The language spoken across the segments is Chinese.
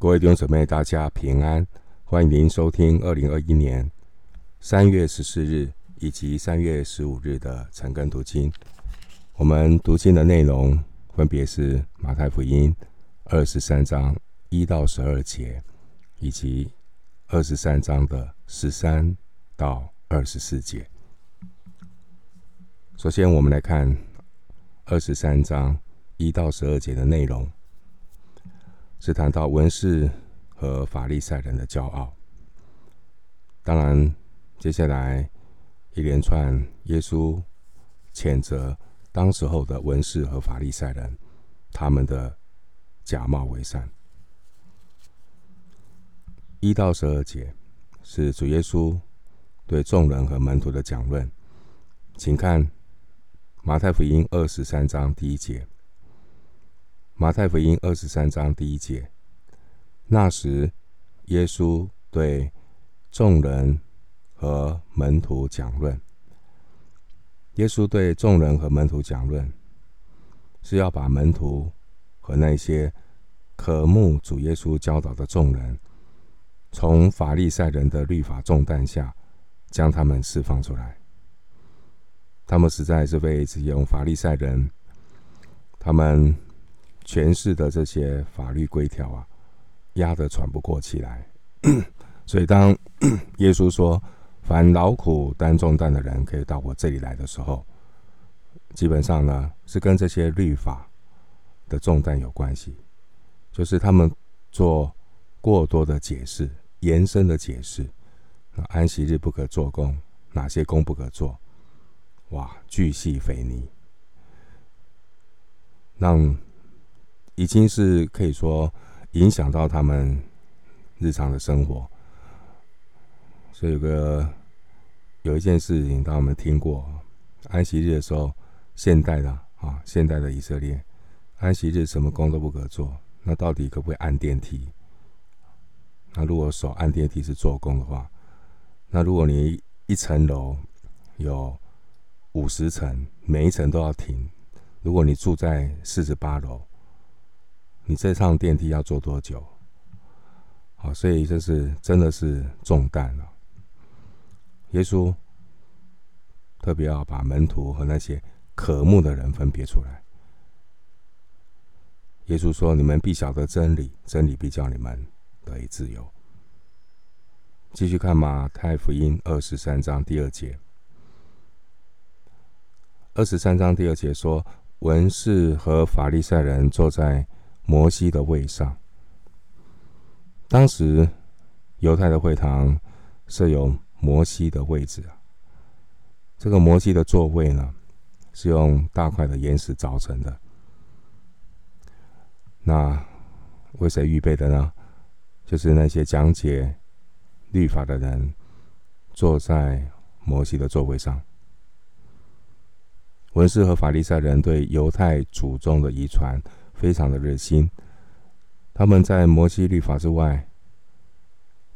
各位弟兄姊妹，大家平安！欢迎您收听二零二一年三月十四日以及三月十五日的晨更读经。我们读经的内容分别是马太福音二十三章一到十二节，以及二十三章的十三到二十四节。首先，我们来看二十三章一到十二节的内容。是谈到文士和法利赛人的骄傲。当然，接下来一连串耶稣谴责当时候的文士和法利赛人，他们的假冒为善。一到十二节是主耶稣对众人和门徒的讲论，请看马太福音二十三章第一节。马太福音二十三章第一节，那时耶稣对众人和门徒讲论。耶稣对众人和门徒讲论，是要把门徒和那些渴慕主耶稣教导的众人，从法利赛人的律法重担下，将他们释放出来。他们实在是被这些法利赛人，他们。诠释的这些法律规条啊，压得喘不过气来。所以，当 耶稣说“凡劳苦担重担的人，可以到我这里来的时候”，基本上呢，是跟这些律法的重担有关系，就是他们做过多的解释、延伸的解释。那安息日不可做工，哪些工不可做？哇，巨细靡遗，让。已经是可以说影响到他们日常的生活，所以有个有一件事情，当我们听过，安息日的时候，现代的啊，现代的以色列，安息日什么工都不可做，那到底可不可以按电梯？那如果手按电梯是做工的话，那如果你一层楼有五十层，每一层都要停，如果你住在四十八楼。你这趟电梯要坐多久？好，所以这是真的是重担了。耶稣特别要把门徒和那些渴慕的人分别出来。耶稣说：“你们必晓得真理，真理必叫你们得以自由。”继续看马太福音二十三章第二节。二十三章第二节说：“文士和法利赛人坐在。”摩西的位上，当时犹太的会堂设有摩西的位置啊。这个摩西的座位呢，是用大块的岩石凿成的。那为谁预备的呢？就是那些讲解律法的人坐在摩西的座位上。文士和法利赛人对犹太祖宗的遗传。非常的热心，他们在摩西律法之外，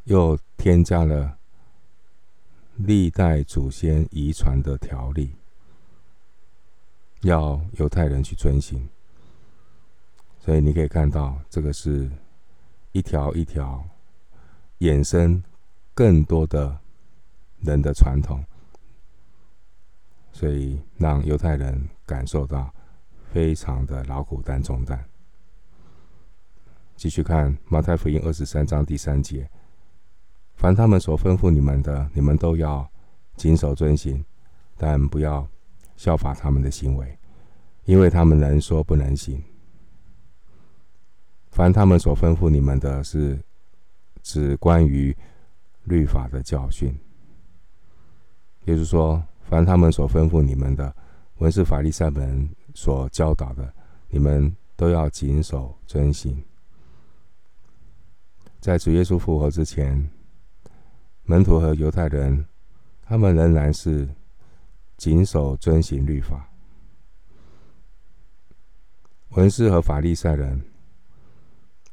又添加了历代祖先遗传的条例，要犹太人去遵行。所以你可以看到，这个是一条一条衍生更多的人的传统，所以让犹太人感受到。非常的劳苦担重担。继续看马太福音二十三章第三节：凡他们所吩咐你们的，你们都要谨守遵行，但不要效法他们的行为，因为他们能说不能行。凡他们所吩咐你们的，是指关于律法的教训。也就是说，凡他们所吩咐你们的，文士法利赛人。所教导的，你们都要谨守遵行。在主耶稣复活之前，门徒和犹太人，他们仍然是谨守遵行律法。文士和法利赛人，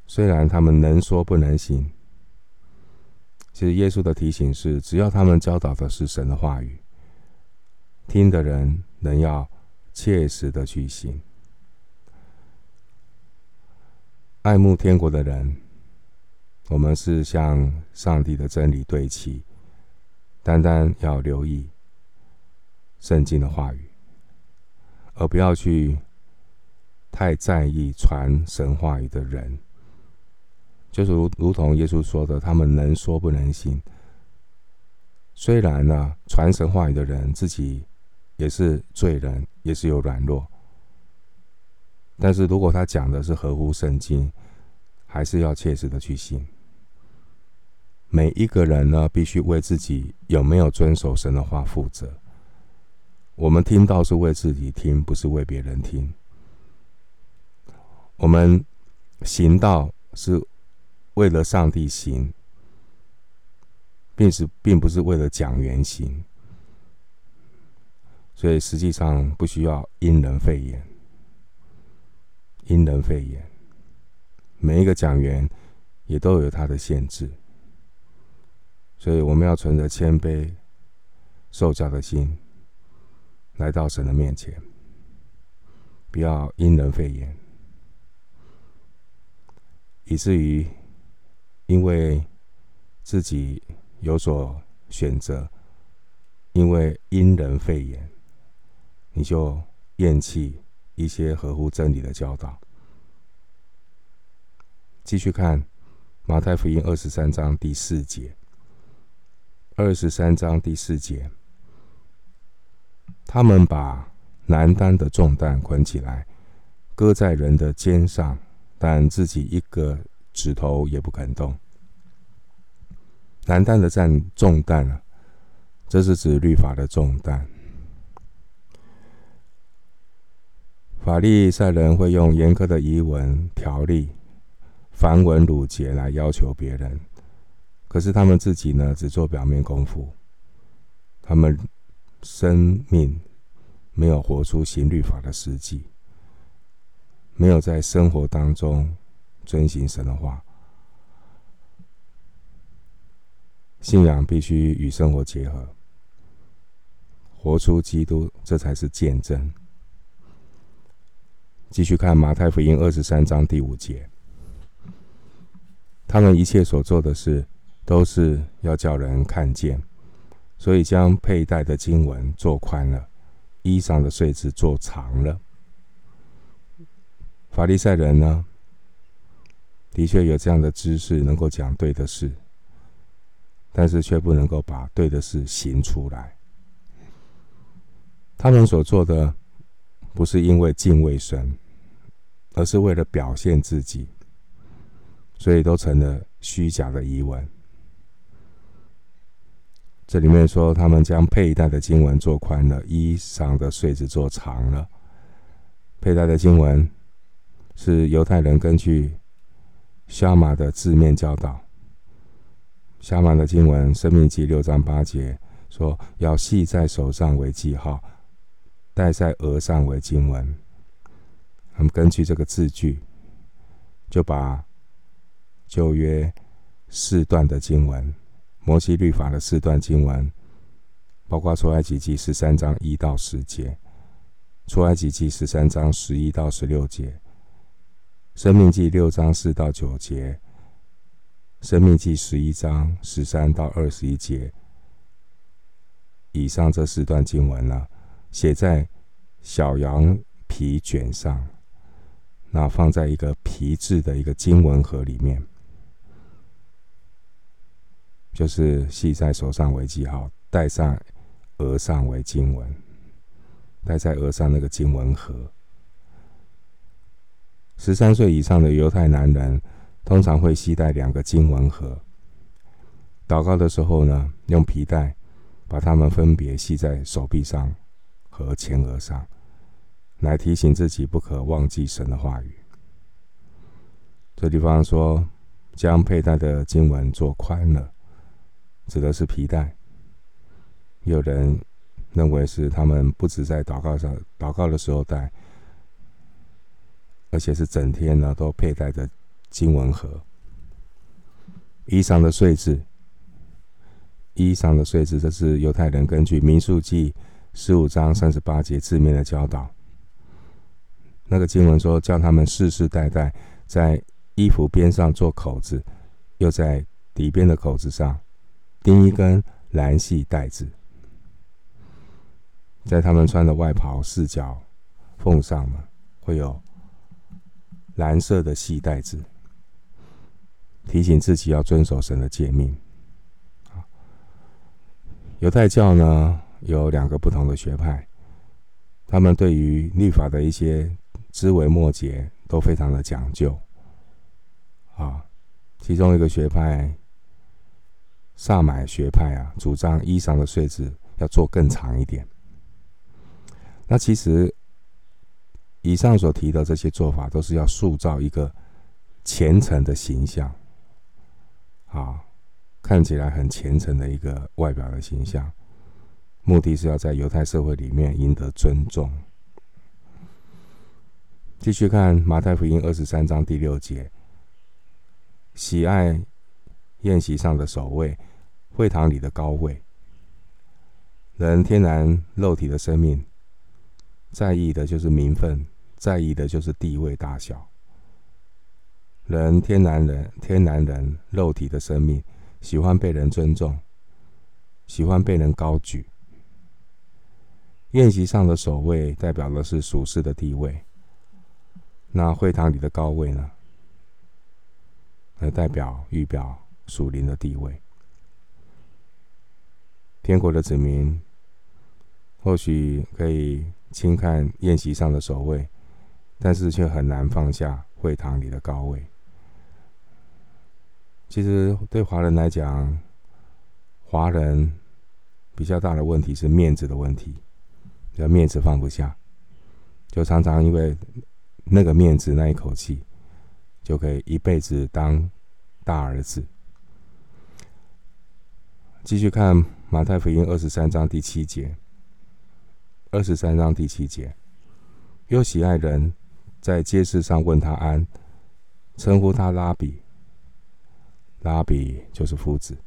虽然他们能说不能行，其实耶稣的提醒是：只要他们教导的是神的话语，听的人能要。切实的去行，爱慕天国的人，我们是向上帝的真理对齐，单单要留意圣经的话语，而不要去太在意传神话语的人。就是如如同耶稣说的，他们能说不能行。虽然呢，传神话语的人自己也是罪人，也是有软弱，但是如果他讲的是合乎圣经，还是要切实的去信。每一个人呢，必须为自己有没有遵守神的话负责。我们听到是为自己听，不是为别人听。我们行道是为了上帝行，并是并不是为了讲原型。所以实际上不需要因人废言，因人废言。每一个讲员也都有他的限制。所以我们要存着谦卑、受教的心，来到神的面前，不要因人废言，以至于因为自己有所选择，因为因人废言，你就厌弃一些合乎真理的教导。继续看马太福音二十三章第四节。二十三章第四节，他们把难担的重担捆起来，搁在人的肩上，但自己一个指头也不肯动。难担的担重担啊，这是指律法的重担。法利赛人会用严苛的仪文条例、繁文缛节来要求别人。可是他们自己呢，只做表面功夫，他们生命没有活出行律法的实际，没有在生活当中遵行神的话。信仰必须与生活结合，活出基督，这才是见证。继续看马太福音二十三章第五节，他们一切所做的事。都是要叫人看见，所以将佩戴的经文做宽了，衣裳的穗子做长了。法利赛人呢，的确有这样的知识，能够讲对的事，但是却不能够把对的事行出来。他们所做的，不是因为敬畏神，而是为了表现自己，所以都成了虚假的仪文。这里面说，他们将佩戴的经文做宽了，衣裳的穗子做长了。佩戴的经文是犹太人根据夏马的字面教导。夏马的经文，《生命记》六章八节说，要系在手上为记号，戴在额上为经文。我们根据这个字句，就把旧约四段的经文。摩西律法的四段经文，包括出埃及记十三章一到十节，出埃及记十三章十一到十六节，生命记六章四到九节，生命记十一章十三到二十一节。以上这四段经文呢，写在小羊皮卷上，那放在一个皮质的一个经文盒里面。就是系在手上为记号，戴上额上为经文，戴在额上那个经文盒。十三岁以上的犹太男人通常会系带两个经文盒。祷告的时候呢，用皮带把它们分别系在手臂上和前额上，来提醒自己不可忘记神的话语。这地方说，将佩戴的经文做宽了。指的是皮带，有人认为是他们不止在祷告上祷告的时候戴，而且是整天呢都佩戴着经文盒。衣裳的穗子，衣裳的穗子，这是犹太人根据民数记十五章三十八节字面的教导。那个经文说，叫他们世世代代在衣服边上做口子。又在底边的口子上钉一根蓝细带子，在他们穿的外袍四角缝上呢，会有蓝色的细带子，提醒自己要遵守神的诫命。犹太教呢，有两个不同的学派，他们对于律法的一些枝微末节都非常的讲究。啊，其中一个学派，萨买学派啊，主张衣裳的穗子要做更长一点。那其实以上所提的这些做法，都是要塑造一个虔诚的形象，啊。看起来很虔诚的一个外表的形象，目的是要在犹太社会里面赢得尊重。继续看马太福音二十三章第六节，喜爱宴席上的首位，会堂里的高位。人天然肉体的生命，在意的就是名分，在意的就是地位大小。人天然人天然人肉体的生命。喜欢被人尊重，喜欢被人高举。宴席上的首位代表的是属世的地位，那会堂里的高位呢？来代表预表属灵的地位。天国的子民或许可以轻看宴席上的守卫，但是却很难放下会堂里的高位。其实对华人来讲，华人比较大的问题是面子的问题，要面子放不下，就常常因为那个面子那一口气，就可以一辈子当大儿子。继续看马太福音二十三章第七节，二十三章第七节，又喜爱人在街市上问他安，称呼他拉比。拉比就是夫子，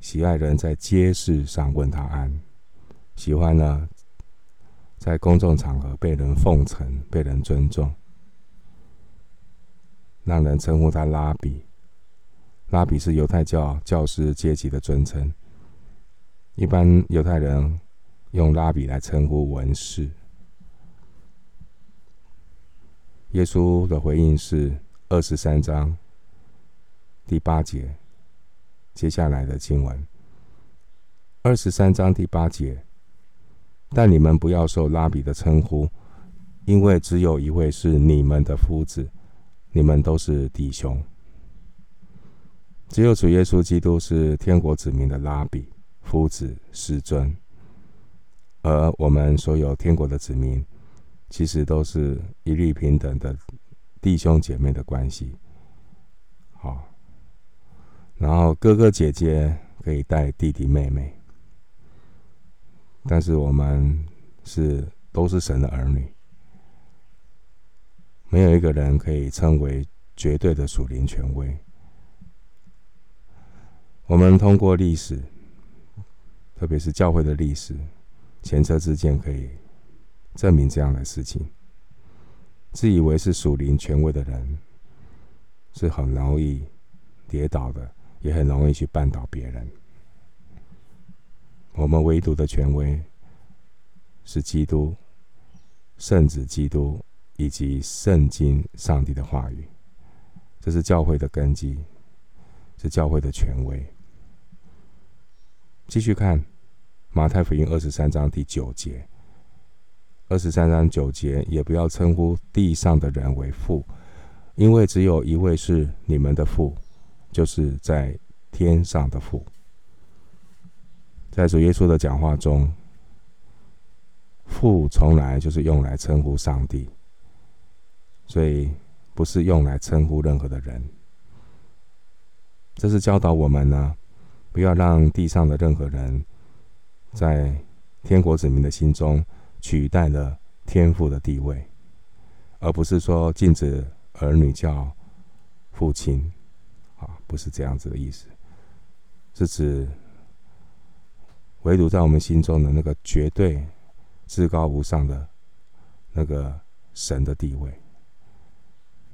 喜爱人在街市上问他安，喜欢呢，在公众场合被人奉承、被人尊重，让人称呼他拉比。拉比是犹太教教师阶级的尊称，一般犹太人用拉比来称呼文士。耶稣的回应是二十三章。第八节，接下来的经文，二十三章第八节。但你们不要受拉比的称呼，因为只有一位是你们的夫子，你们都是弟兄。只有主耶稣基督是天国子民的拉比、夫子、师尊，而我们所有天国的子民，其实都是一律平等的弟兄姐妹的关系。好。然后哥哥姐姐可以带弟弟妹妹，但是我们是都是神的儿女，没有一个人可以称为绝对的属灵权威。我们通过历史，特别是教会的历史，前车之鉴可以证明这样的事情。自以为是属灵权威的人，是很容易跌倒的。也很容易去绊倒别人。我们唯独的权威是基督、圣子基督以及圣经上帝的话语，这是教会的根基，是教会的权威。继续看马太福音二十三章第九节，二十三章九节，也不要称呼地上的人为父，因为只有一位是你们的父。就是在天上的父，在主耶稣的讲话中，父从来就是用来称呼上帝，所以不是用来称呼任何的人。这是教导我们呢，不要让地上的任何人在天国子民的心中取代了天父的地位，而不是说禁止儿女叫父亲。啊，不是这样子的意思，是指唯独在我们心中的那个绝对至高无上的那个神的地位，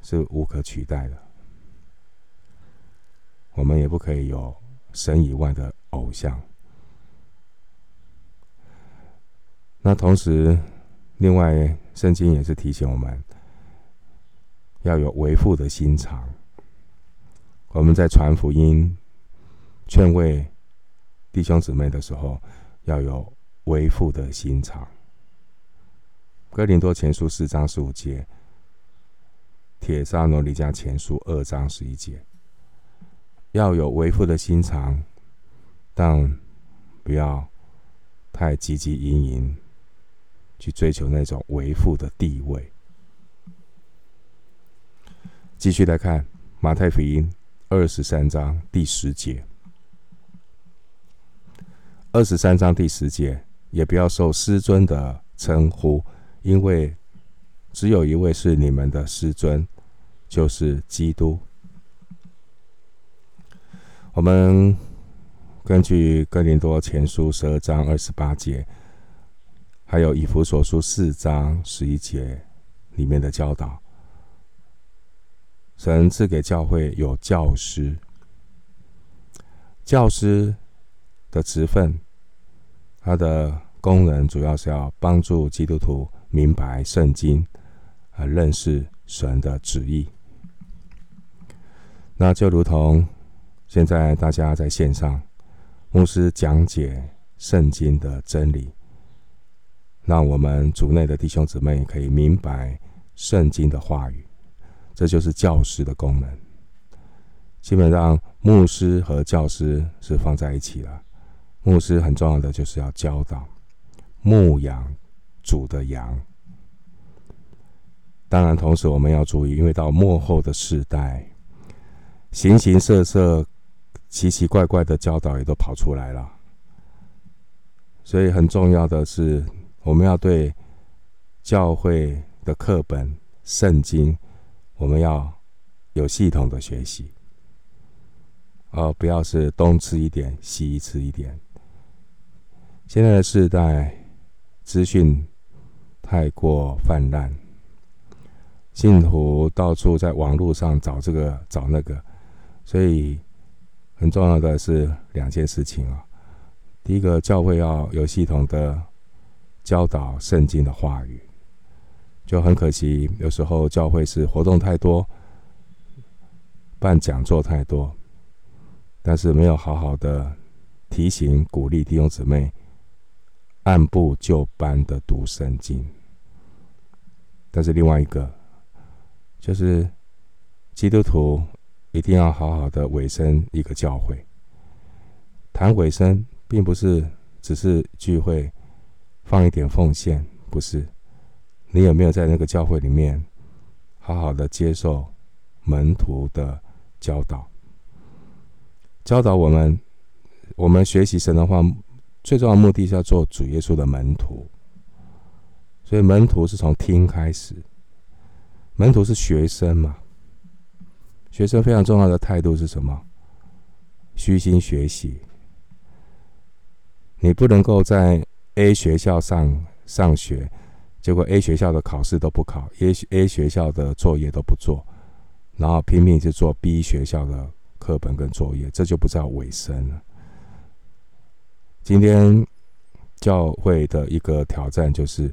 是无可取代的。我们也不可以有神以外的偶像。那同时，另外圣经也是提醒我们，要有为父的心肠。我们在传福音、劝慰弟兄姊妹的时候，要有为父的心肠。哥林多前书四章十五节，帖撒罗尼迦前书二章十一节，要有为父的心肠，但不要太汲汲营营去追求那种为父的地位。继续来看马太福音二十三章第十节，二十三章第十节，也不要受师尊的称呼。因为只有一位是你们的师尊，就是基督。我们根据哥林多前书十二章二十八节，还有以弗所书四章十一节里面的教导，神赐给教会有教师，教师的职分，它的功能主要是要帮助基督徒。明白圣经，啊，认识神的旨意。那就如同现在大家在线上，牧师讲解圣经的真理，让我们族内的弟兄姊妹可以明白圣经的话语，这就是教师的功能。基本上，牧师和教师是放在一起了。牧师很重要的就是要教导、牧养。主的羊，当然，同时我们要注意，因为到末后的世代，形形色色、奇奇怪怪的教导也都跑出来了。所以很重要的是，我们要对教会的课本、圣经，我们要有系统的学习，而不要是东吃一点，西吃一点。现在的世代，资讯。太过泛滥，信徒到处在网络上找这个找那个，所以很重要的是两件事情啊。第一个，教会要有系统的教导圣经的话语，就很可惜，有时候教会是活动太多，办讲座太多，但是没有好好的提醒鼓励弟兄姊妹按部就班的读圣经。但是另外一个，就是基督徒一定要好好的委身一个教会。谈委身，并不是只是聚会放一点奉献，不是。你有没有在那个教会里面好好的接受门徒的教导？教导我们，我们学习神的话，最重要的目的是要做主耶稣的门徒。所以门徒是从听开始，门徒是学生嘛？学生非常重要的态度是什么？虚心学习。你不能够在 A 学校上上学，结果 A 学校的考试都不考，A A 学校的作业都不做，然后拼命去做 B 学校的课本跟作业，这就不叫委身了。今天教会的一个挑战就是。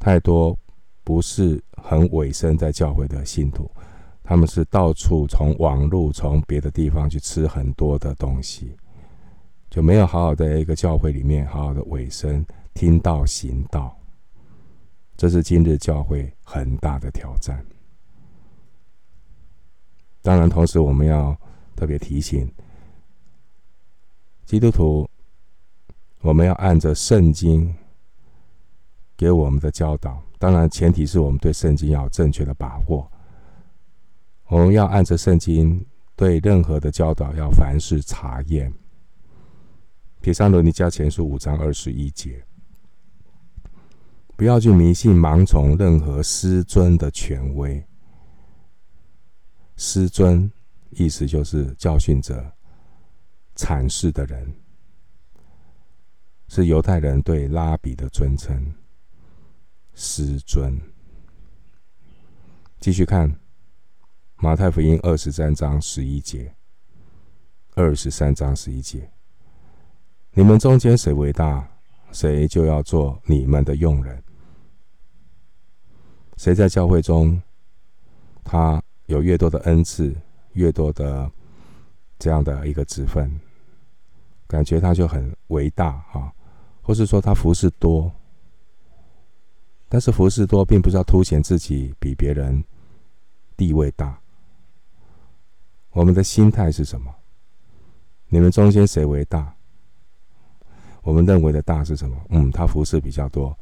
太多不是很委身在教会的信徒，他们是到处从网络、从别的地方去吃很多的东西，就没有好好的一个教会里面好好的委身听道行道，这是今日教会很大的挑战。当然，同时我们要特别提醒基督徒，我们要按着圣经。给我们的教导，当然前提是我们对圣经要有正确的把握。我们要按着圣经对任何的教导要凡事查验。帖撒罗尼迦前书五章二十一节，不要去迷信盲从任何师尊的权威。师尊意思就是教训者、阐释的人，是犹太人对拉比的尊称。师尊，继续看马太福音二十三章十一节，二十三章十一节：你们中间谁伟大，谁就要做你们的用人。谁在教会中，他有越多的恩赐，越多的这样的一个职分，感觉他就很伟大啊，或是说他服侍多。但是服侍多，并不是要凸显自己比别人地位大。我们的心态是什么？你们中间谁为大？我们认为的大是什么？嗯，他服侍比较多，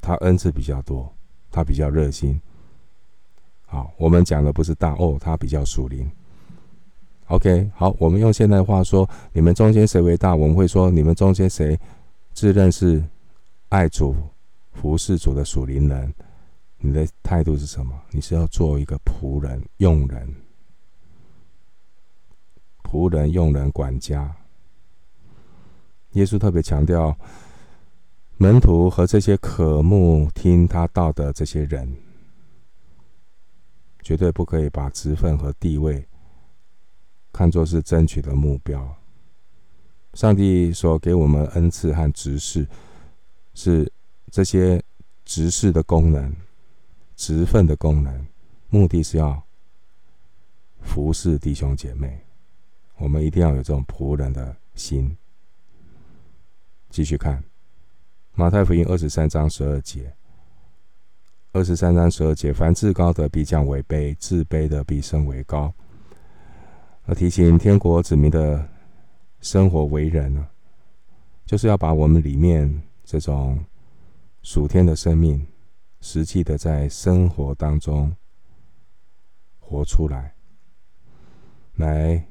他恩赐比较多。他比较热心，好，我们讲的不是大哦，他比较属灵。OK，好，我们用现代话说，你们中间谁为大？我们会说，你们中间谁自认是爱主、服侍主的属灵人？你的态度是什么？你是要做一个仆人、用人、仆人、用人、管家。耶稣特别强调。门徒和这些渴慕听他道的这些人，绝对不可以把职分和地位看作是争取的目标。上帝所给我们恩赐和职事，是这些职事的功能、职分的功能，目的是要服侍弟兄姐妹。我们一定要有这种仆人的心。继续看。马太福音二十三章十二节，二十三章十二节，凡至高的必降为卑，自卑的必升为高。而提醒天国子民的生活为人呢，就是要把我们里面这种属天的生命，实际的在生活当中活出来，来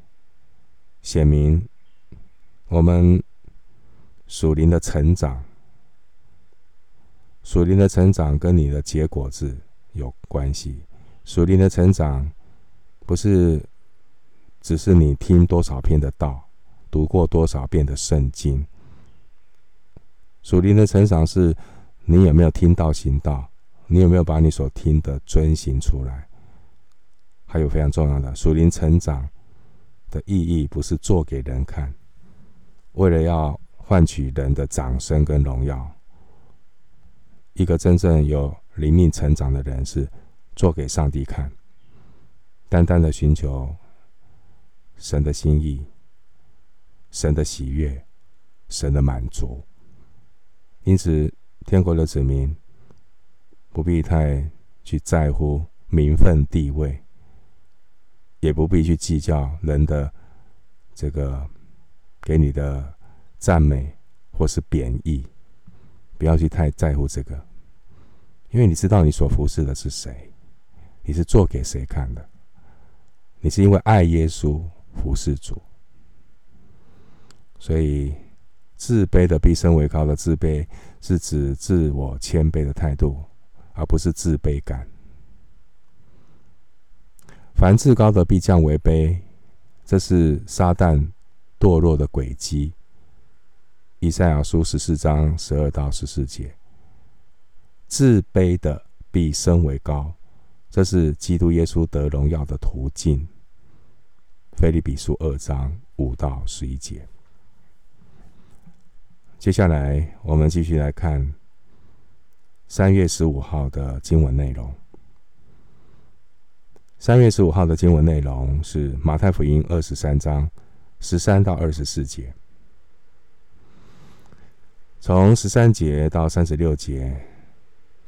显明我们属灵的成长。属灵的成长跟你的结果子有关系。属灵的成长不是只是你听多少篇的道，读过多少遍的圣经。属灵的成长是你有没有听到行道，你有没有把你所听的遵行出来。还有非常重要的，属灵成长的意义不是做给人看，为了要换取人的掌声跟荣耀。一个真正有灵命成长的人，是做给上帝看，单单的寻求神的心意、神的喜悦、神的满足。因此，天国的子民不必太去在乎名分地位，也不必去计较人的这个给你的赞美或是贬义。不要去太在乎这个，因为你知道你所服侍的是谁，你是做给谁看的？你是因为爱耶稣服侍主，所以自卑的必升为高的自卑，是指自我谦卑的态度，而不是自卑感。凡自高的必降为卑，这是撒旦堕落的轨迹。以赛亚书十四章十二到十四节，自卑的必升为高，这是基督耶稣得荣耀的途径。腓利比书二章五到十一节。接下来，我们继续来看三月十五号的经文内容。三月十五号的经文内容是马太福音二十三章十三到二十四节。从十三节到三十六节，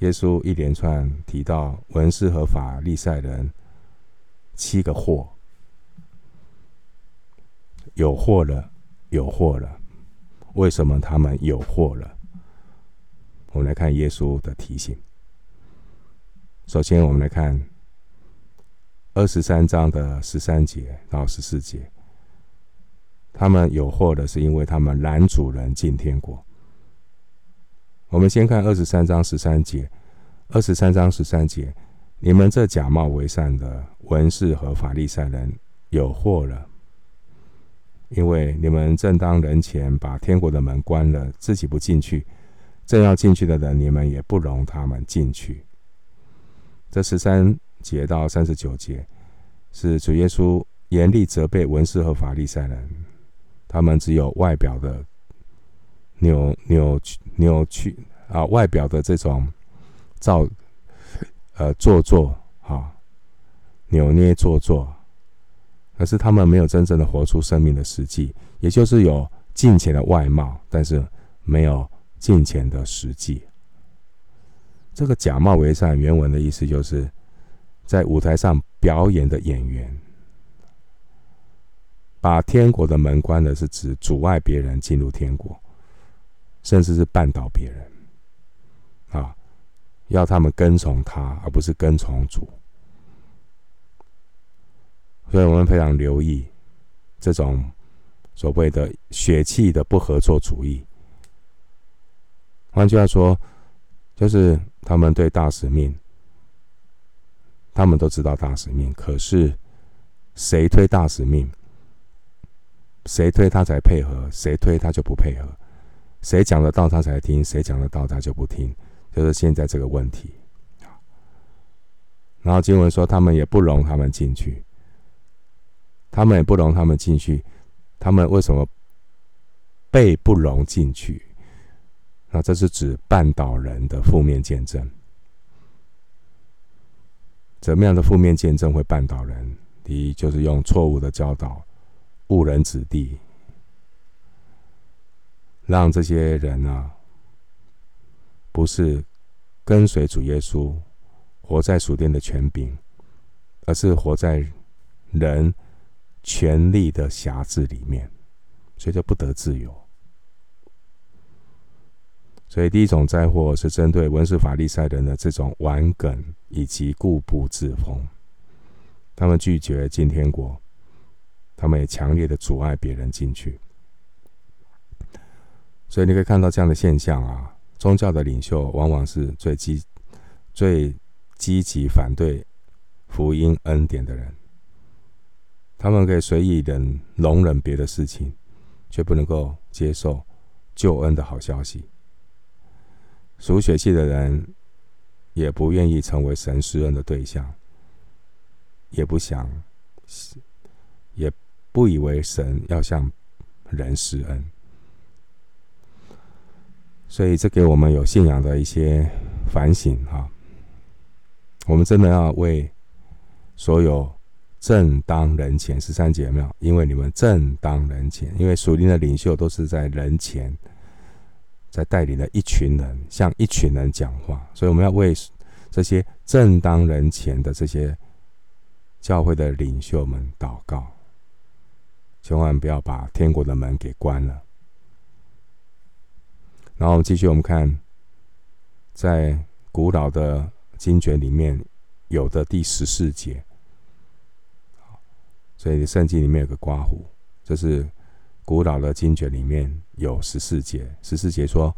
耶稣一连串提到文士和法利赛人七个祸，有祸了，有祸了。为什么他们有祸了？我们来看耶稣的提醒。首先，我们来看二十三章的十三节到十四节，他们有祸的，是因为他们拦主人进天国。我们先看二十三章十三节，二十三章十三节，你们这假冒为善的文士和法利赛人有祸了，因为你们正当人前把天国的门关了，自己不进去，正要进去的人，你们也不容他们进去。这十三节到三十九节是主耶稣严厉责备文士和法利赛人，他们只有外表的扭扭曲扭曲啊，外表的这种造呃做作啊，扭捏做作，可是他们没有真正的活出生命的实际，也就是有敬虔的外貌，但是没有敬虔的实际。这个假冒为善，原文的意思就是在舞台上表演的演员。把天国的门关的，是指阻碍别人进入天国，甚至是绊倒别人，啊，要他们跟从他，而不是跟从主。所以我们非常留意这种所谓的血气的不合作主义。换句话说，就是他们对大使命，他们都知道大使命，可是谁推大使命？谁推他才配合，谁推他就不配合；谁讲得到他才听，谁讲得到他就不听。就是现在这个问题。然后经文说，他们也不容他们进去，他们也不容他们进去。他们为什么被不容进去？那这是指绊倒人的负面见证。怎么样的负面见证会绊倒人？第一，就是用错误的教导。误人子弟，让这些人啊，不是跟随主耶稣，活在属殿的权柄，而是活在人权力的辖制里面，所以就不得自由。所以第一种灾祸是针对文士法利赛人的这种顽梗以及固步自封，他们拒绝进天国。他们也强烈的阻碍别人进去，所以你可以看到这样的现象啊。宗教的领袖往往是最积最积极反对福音恩典的人，他们可以随意忍容忍别的事情，却不能够接受救恩的好消息。属血气的人也不愿意成为神施恩的对象，也不想也。不以为神要向人施恩，所以这给我们有信仰的一些反省哈。我们真的要为所有正当人前十三节有没有？因为你们正当人前，因为属灵的领袖都是在人前，在带领了一群人，向一群人讲话，所以我们要为这些正当人前的这些教会的领袖们祷告。千万不要把天国的门给关了。然后我们继续，我们看，在古老的经卷里面有的第十四节，所以圣经里面有个刮胡，这是古老的经卷里面有十四节。十四节说：“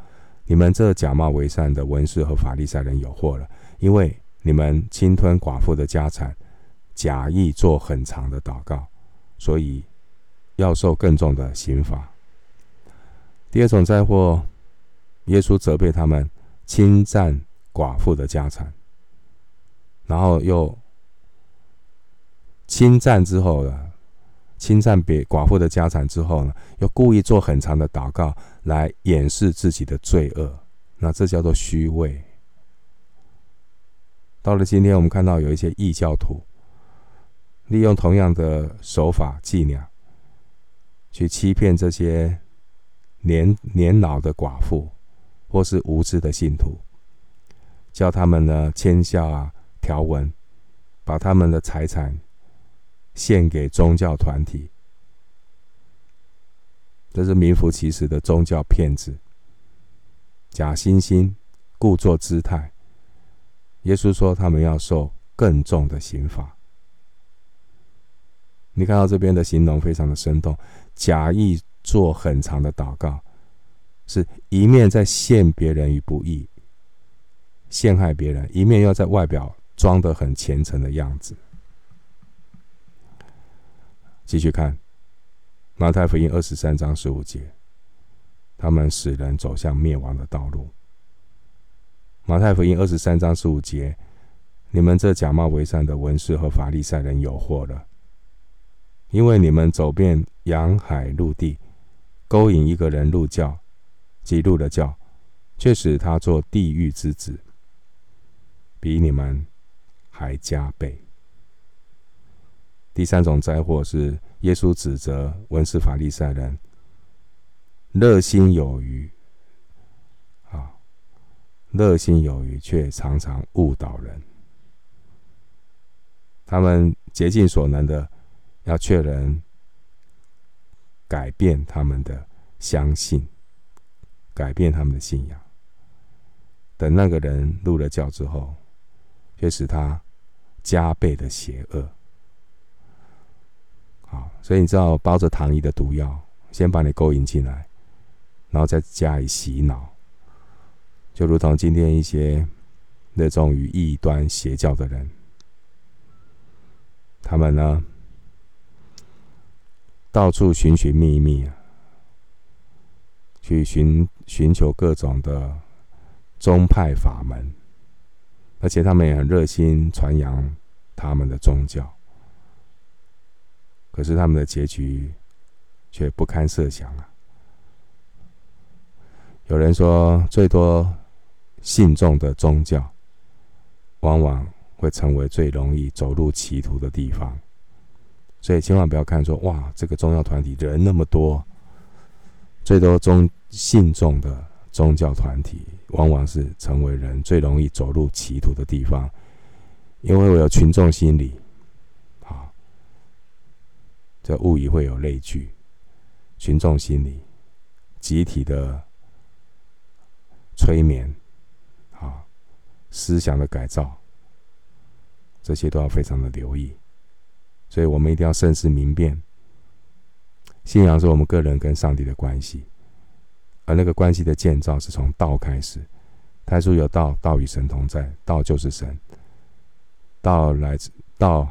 你们这假冒为善的文士和法利赛人有祸了，因为你们侵吞寡妇的家产，假意做很长的祷告，所以。”要受更重的刑罚。第二种灾祸，耶稣责备他们侵占寡妇的家产，然后又侵占之后呢，侵占别寡妇的家产之后呢，又故意做很长的祷告来掩饰自己的罪恶，那这叫做虚伪。到了今天，我们看到有一些异教徒利用同样的手法伎俩。去欺骗这些年年老的寡妇，或是无知的信徒，叫他们呢签下啊条文，把他们的财产献给宗教团体，这是名副其实的宗教骗子，假惺惺，故作姿态。耶稣说，他们要受更重的刑罚。你看到这边的形容非常的生动。假意做很长的祷告，是一面在陷别人于不义，陷害别人，一面又在外表装得很虔诚的样子。继续看马太福音二十三章十五节，他们使人走向灭亡的道路。马太福音二十三章十五节，你们这假冒为善的文士和法利赛人有祸了。因为你们走遍洋海陆地，勾引一个人入教，即入了教，却使他做地狱之子，比你们还加倍。第三种灾祸是耶稣指责文士法利赛人热心有余，啊，热心有余，却常常误导人。他们竭尽所能的要劝人改变他们的相信，改变他们的信仰。等那个人入了教之后，却使他加倍的邪恶。啊所以你知道，包着糖衣的毒药，先把你勾引进来，然后再加以洗脑，就如同今天一些热衷于异端邪教的人，他们呢，到处寻寻觅觅啊，去寻寻求各种的宗派法门，而且他们也很热心传扬他们的宗教。可是他们的结局却不堪设想啊！有人说，最多信众的宗教，往往会成为最容易走入歧途的地方。所以千万不要看说，哇，这个宗教团体人那么多，最多宗信众的宗教团体，往往是成为人最容易走入歧途的地方，因为我有群众心理。这误以会有类聚，群众心理，集体的催眠，啊，思想的改造，这些都要非常的留意。所以我们一定要慎思明辨。信仰是我们个人跟上帝的关系，而那个关系的建造是从道开始。太初有道，道与神同在，道就是神。道来自道。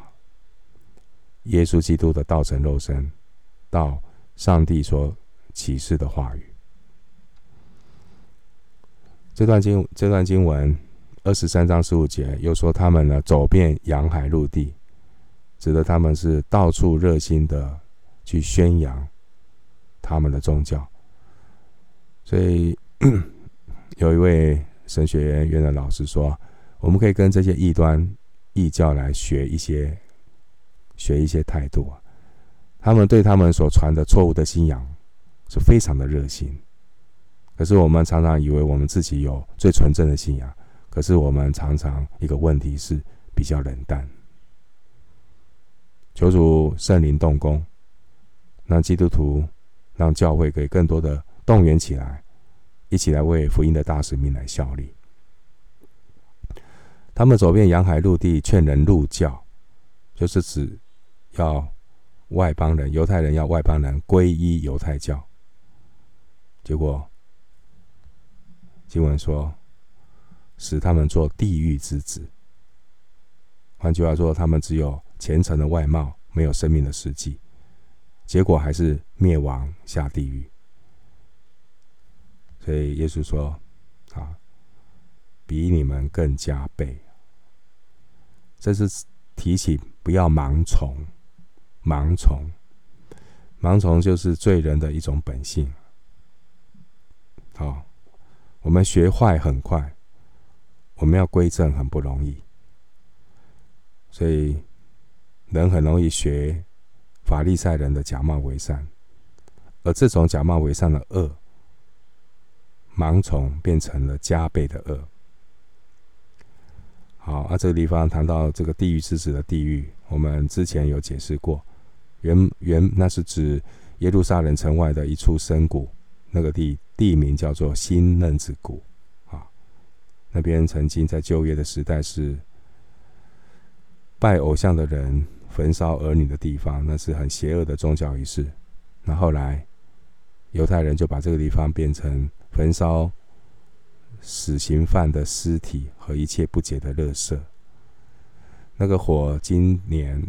耶稣基督的道成肉身，到上帝所启示的话语。这段经这段经文二十三章十五节又说，他们呢走遍洋海陆地，指的他们是到处热心的去宣扬他们的宗教。所以 有一位神学院的老师说，我们可以跟这些异端异教来学一些。学一些态度啊，他们对他们所传的错误的信仰是非常的热心。可是我们常常以为我们自己有最纯正的信仰，可是我们常常一个问题是比较冷淡。求主圣灵动工，让基督徒、让教会可以更多的动员起来，一起来为福音的大使命来效力。他们走遍洋海陆地，劝人入教，就是指。要外邦人，犹太人要外邦人皈依犹太教，结果经文说，使他们做地狱之子。换句话说，他们只有虔诚的外貌，没有生命的实际，结果还是灭亡下地狱。所以耶稣说：“啊，比你们更加倍。”这是提醒不要盲从。盲从，盲从就是罪人的一种本性。好，我们学坏很快，我们要归正很不容易，所以人很容易学法利赛人的假冒为善，而这种假冒为善的恶，盲从变成了加倍的恶。好，啊，这个地方谈到这个地狱之子的地狱，我们之前有解释过。原原那是指耶路撒冷城外的一处深谷，那个地地名叫做新嫩子谷，啊，那边曾经在旧约的时代是拜偶像的人焚烧儿女的地方，那是很邪恶的宗教仪式。那后来犹太人就把这个地方变成焚烧死刑犯的尸体和一切不洁的垃圾。那个火今年。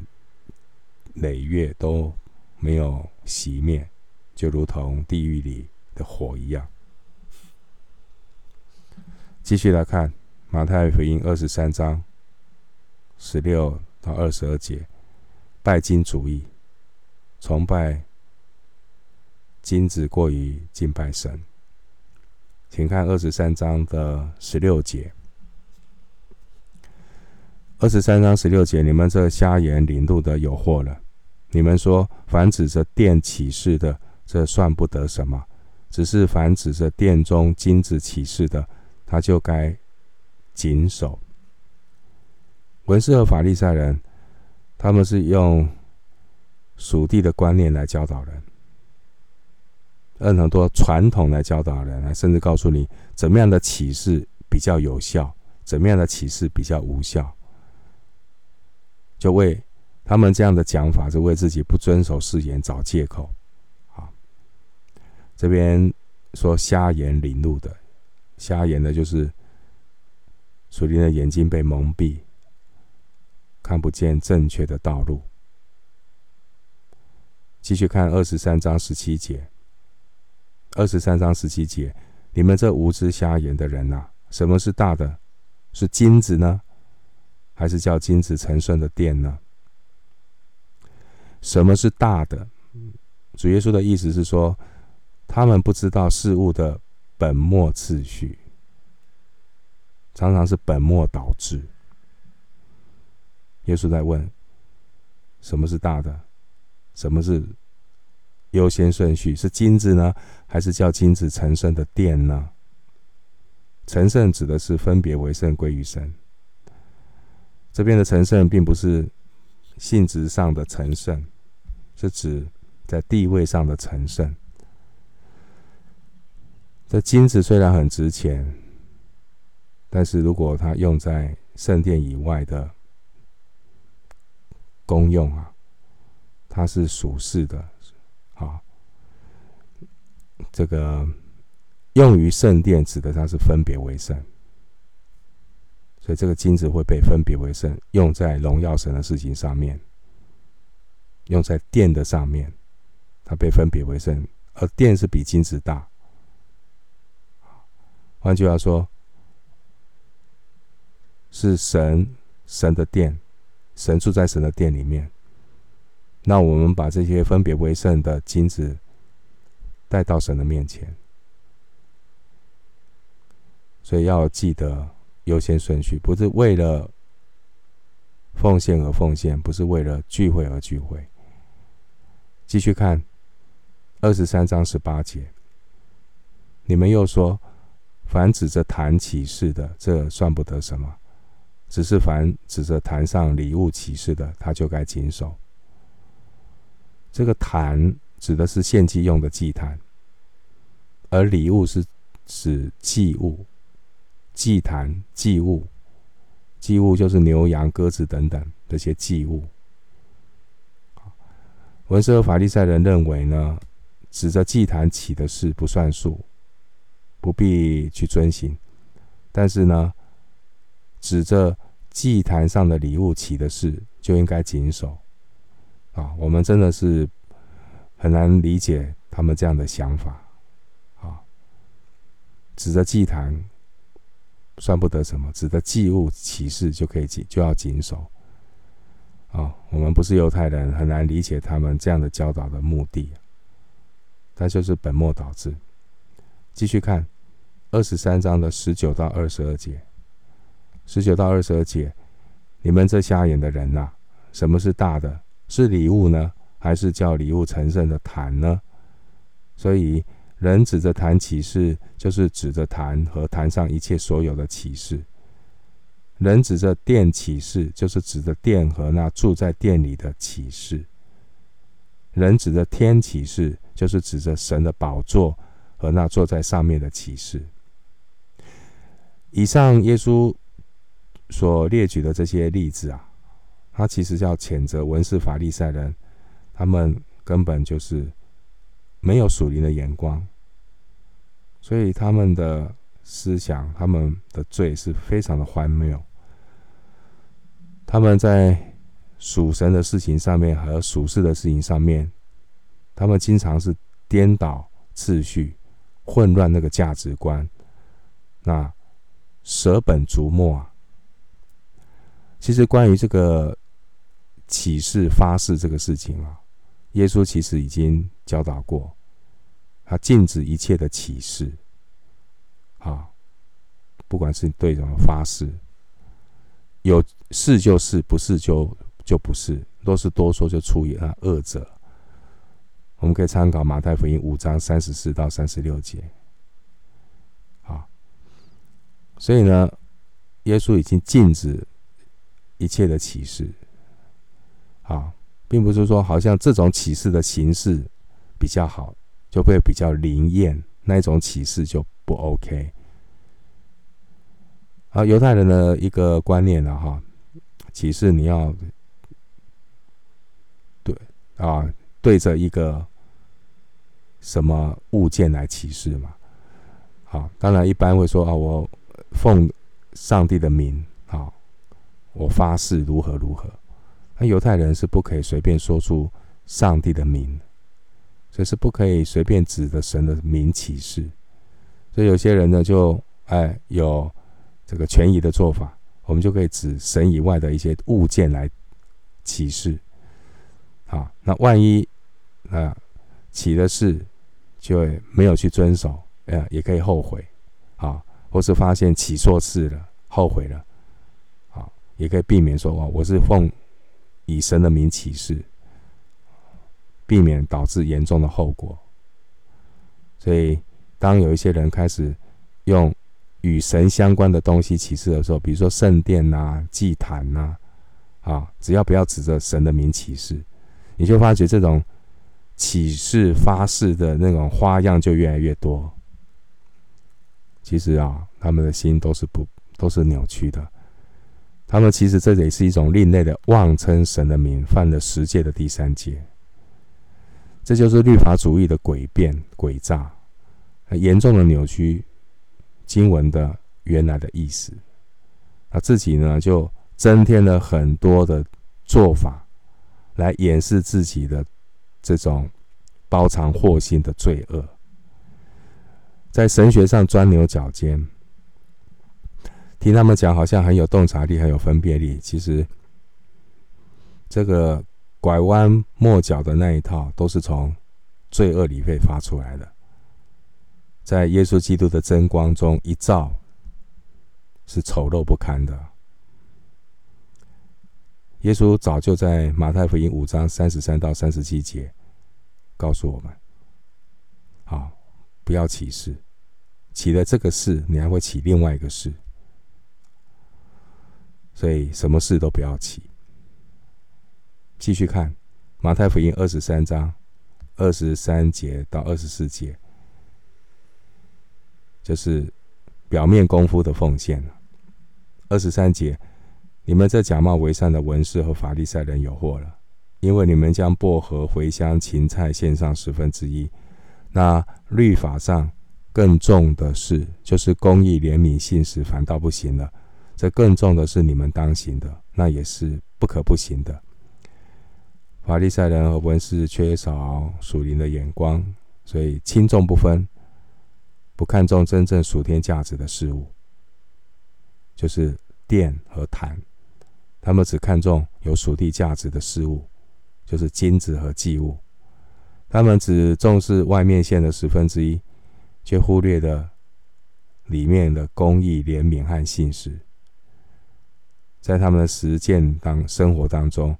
累月都没有熄灭，就如同地狱里的火一样。继续来看马太福音二十三章十六到二十二节，拜金主义。崇拜金子过于敬拜神。请看二十三章的十六节。二十三章十六节，你们这瞎眼领路的有祸了！你们说，凡指着殿起誓的，这算不得什么；只是凡指着殿中金子起誓的，他就该谨守。文士和法利赛人，他们是用属地的观念来教导人。按很多传统来教导人，甚至告诉你怎么样的启示比较有效，怎么样的启示比较无效，就为他们这样的讲法，是为自己不遵守誓言找借口。啊，这边说瞎眼领路的，瞎眼的就是属灵的眼睛被蒙蔽，看不见正确的道路。继续看二十三章十七节。二十三章十七节，你们这无知瞎眼的人呐、什么是大的？是金子呢，还是叫金子成顺的殿呢？什么是大的？主耶稣的意思是说，他们不知道事物的本末次序，常常是本末倒置。耶稣在问：什么是大的？什么是？优先顺序是金子呢，还是叫金子成圣的殿呢？成圣指的是分别为圣归于神。这边的成圣并不是性质上的成圣，是指在地位上的成圣。这金子虽然很值钱，但是如果它用在圣殿以外的功用啊，它是属世的。好，这个用于圣殿，指的它是分别为圣，所以这个金子会被分别为圣，用在荣耀神的事情上面，用在殿的上面，它被分别为圣，而殿是比金子大。换句话说，是神神的殿，神住在神的殿里面。那我们把这些分别为圣的金子带到神的面前，所以要记得优先顺序，不是为了奉献而奉献，不是为了聚会而聚会。继续看二十三章十八节，你们又说，凡指着坛起誓的，这算不得什么；只是凡指着坛上礼物起誓的，他就该谨守。这个坛指的是献祭用的祭坛，而礼物是指祭物、祭坛、祭物、祭物就是牛羊鸽子等等这些祭物。文士和法利赛人认为呢，指着祭坛起的事不算数，不必去遵行；但是呢，指着祭坛上的礼物起的事就应该谨守。啊，我们真的是很难理解他们这样的想法。啊，指着祭坛算不得什么，指着祭物起誓就可以谨就要谨守。啊，我们不是犹太人，很难理解他们这样的教导的目的。他就是本末倒置。继续看二十三章的十九到二十二节，十九到二十二节，你们这瞎眼的人呐、什么是大的？是礼物呢，还是叫礼物成圣的坛呢？所以人指着坛起誓，就是指着坛和坛上一切所有的起誓；人指着殿起誓，就是指着殿和那住在殿里的起誓；人指着天起誓，就是指着神的宝座和那坐在上面的起誓。以上耶稣所列举的这些例子啊。他其实要谴责文士法利赛人，他们根本就是没有属灵的眼光，所以他们的思想、他们的罪是非常的荒谬。他们在属神的事情上面和属世的事情上面，他们经常是颠倒次序、混乱那个价值观，那舍本逐末啊。其实关于这个。起誓发誓这个事情啊，耶稣其实已经教导过，他禁止一切的起誓，啊，不管是对什么发誓，有是就是，不是就就不是，若是多说就出于那恶者。我们可以参考马太福音五章三十四到三十六节。啊，所以呢，耶稣已经禁止一切的启示，啊，并不是说好像这种启示的形式比较好，就会比较灵验，那一种启示就不 OK。啊，犹太人的一个观念了哈，起誓你要对啊，对着一个什么物件来起誓嘛。好，当然一般会说啊，我奉上帝的名，啊，我发誓如何如何。那犹太人是不可以随便说出上帝的名，所以是不可以随便指着神的名启示。所以有些人呢，就哎有这个权宜的做法，我们就可以指神以外的一些物件来启示，啊，那万一啊起的事就会没有去遵守。呃，也可以后悔，啊，或是发现起错事了，后悔了，啊，也可以避免说，哇，我是奉以神的名起誓，避免导致严重的后果。所以，当有一些人开始用与神相关的东西启示的时候，比如说圣殿呐、祭坛呐，啊，只要不要指着神的名启示，你就发觉这种启示发誓的那种花样就越来越多。其实啊，他们的心都是不都是扭曲的。他们其实这也是一种另类的妄称神的名，犯了十诫的第三诫。这就是律法主义的诡辩诡诈，严重的扭曲经文的原来的意思。他自己呢，就增添了很多的做法，来掩饰自己的这种包藏祸心的罪恶。在神学上钻牛角尖，听他们讲，好像很有洞察力，很有分辨力。其实，这个拐弯抹角的那一套，都是从罪恶里被发出来的。在耶稣基督的真光中一照，是丑陋不堪的。耶稣早就在马太福音五章三十三到三十七节告诉我们：好，不要起誓。起了这个誓，你还会起另外一个誓，所以什么事都不要起。继续看马太福音二十三章二十三节到二十四节，就是表面功夫的奉献。二十三节，你们这假冒为善的文士和法利赛人有祸了，因为你们将薄荷、茴香、芹菜献上十分之一，那律法上。更重的是，就是公义、怜悯、信实，反倒不行了。这更重的是你们当行的，那也是不可不行的。法利赛人和文士缺少属灵的眼光，所以轻重不分，不看重真正属天价值的事物，就是电和坛。他们只看重有属地价值的事物，就是金子和祭物。他们只重视外面现的十分之一。却忽略了里面的公义、怜悯和信实，在他们的实践当生活当中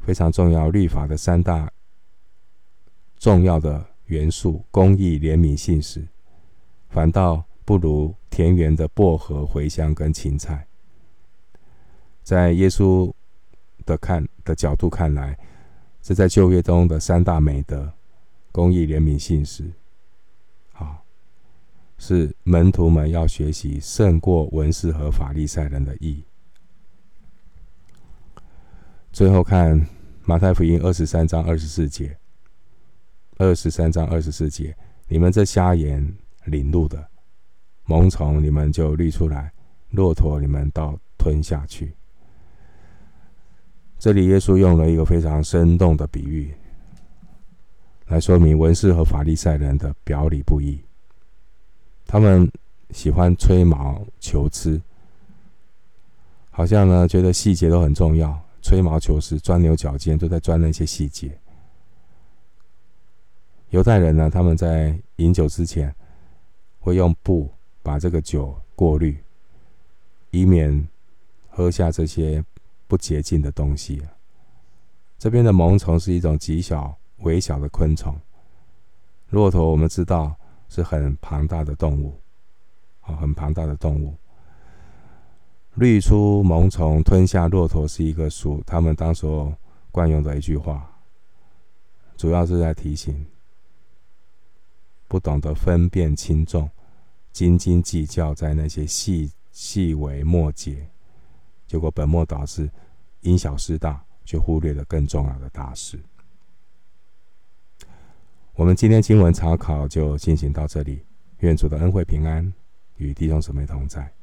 非常重要。律法的三大重要的元素：公义、怜悯、信实，反倒不如田园的薄荷、茴香跟芹菜。在耶稣的看的角度看来，这在旧约中的三大美德：公义、怜悯、信实。是门徒们要学习胜过文士和法利赛人的义。最后看马太福音二十三章二十四节，二十三章二十四节，你们这瞎眼领路的，萌虫你们就滤出来，骆驼你们倒吞下去。这里耶稣用了一个非常生动的比喻，来说明文士和法利赛人的表里不一。他们喜欢吹毛求疵，好像呢觉得细节都很重要，吹毛求疵、钻牛角尖，都在钻那些细节。犹太人呢，他们在饮酒之前会用布把这个酒过滤，以免喝下这些不洁净的东西。这边的萌虫是一种极小、微小的昆虫。骆驼我们知道是很庞大的动物，啊，很庞大的动物。滤出萌虫吞下骆驼是一个属他们当时惯用的一句话，主要是在提醒不懂得分辨轻重、斤斤计较在那些细细微末节，结果本末倒置，因小失大，却忽略了更重要的大事。我们今天经文查考就进行到这里，愿主的恩惠平安与弟兄姊妹同在。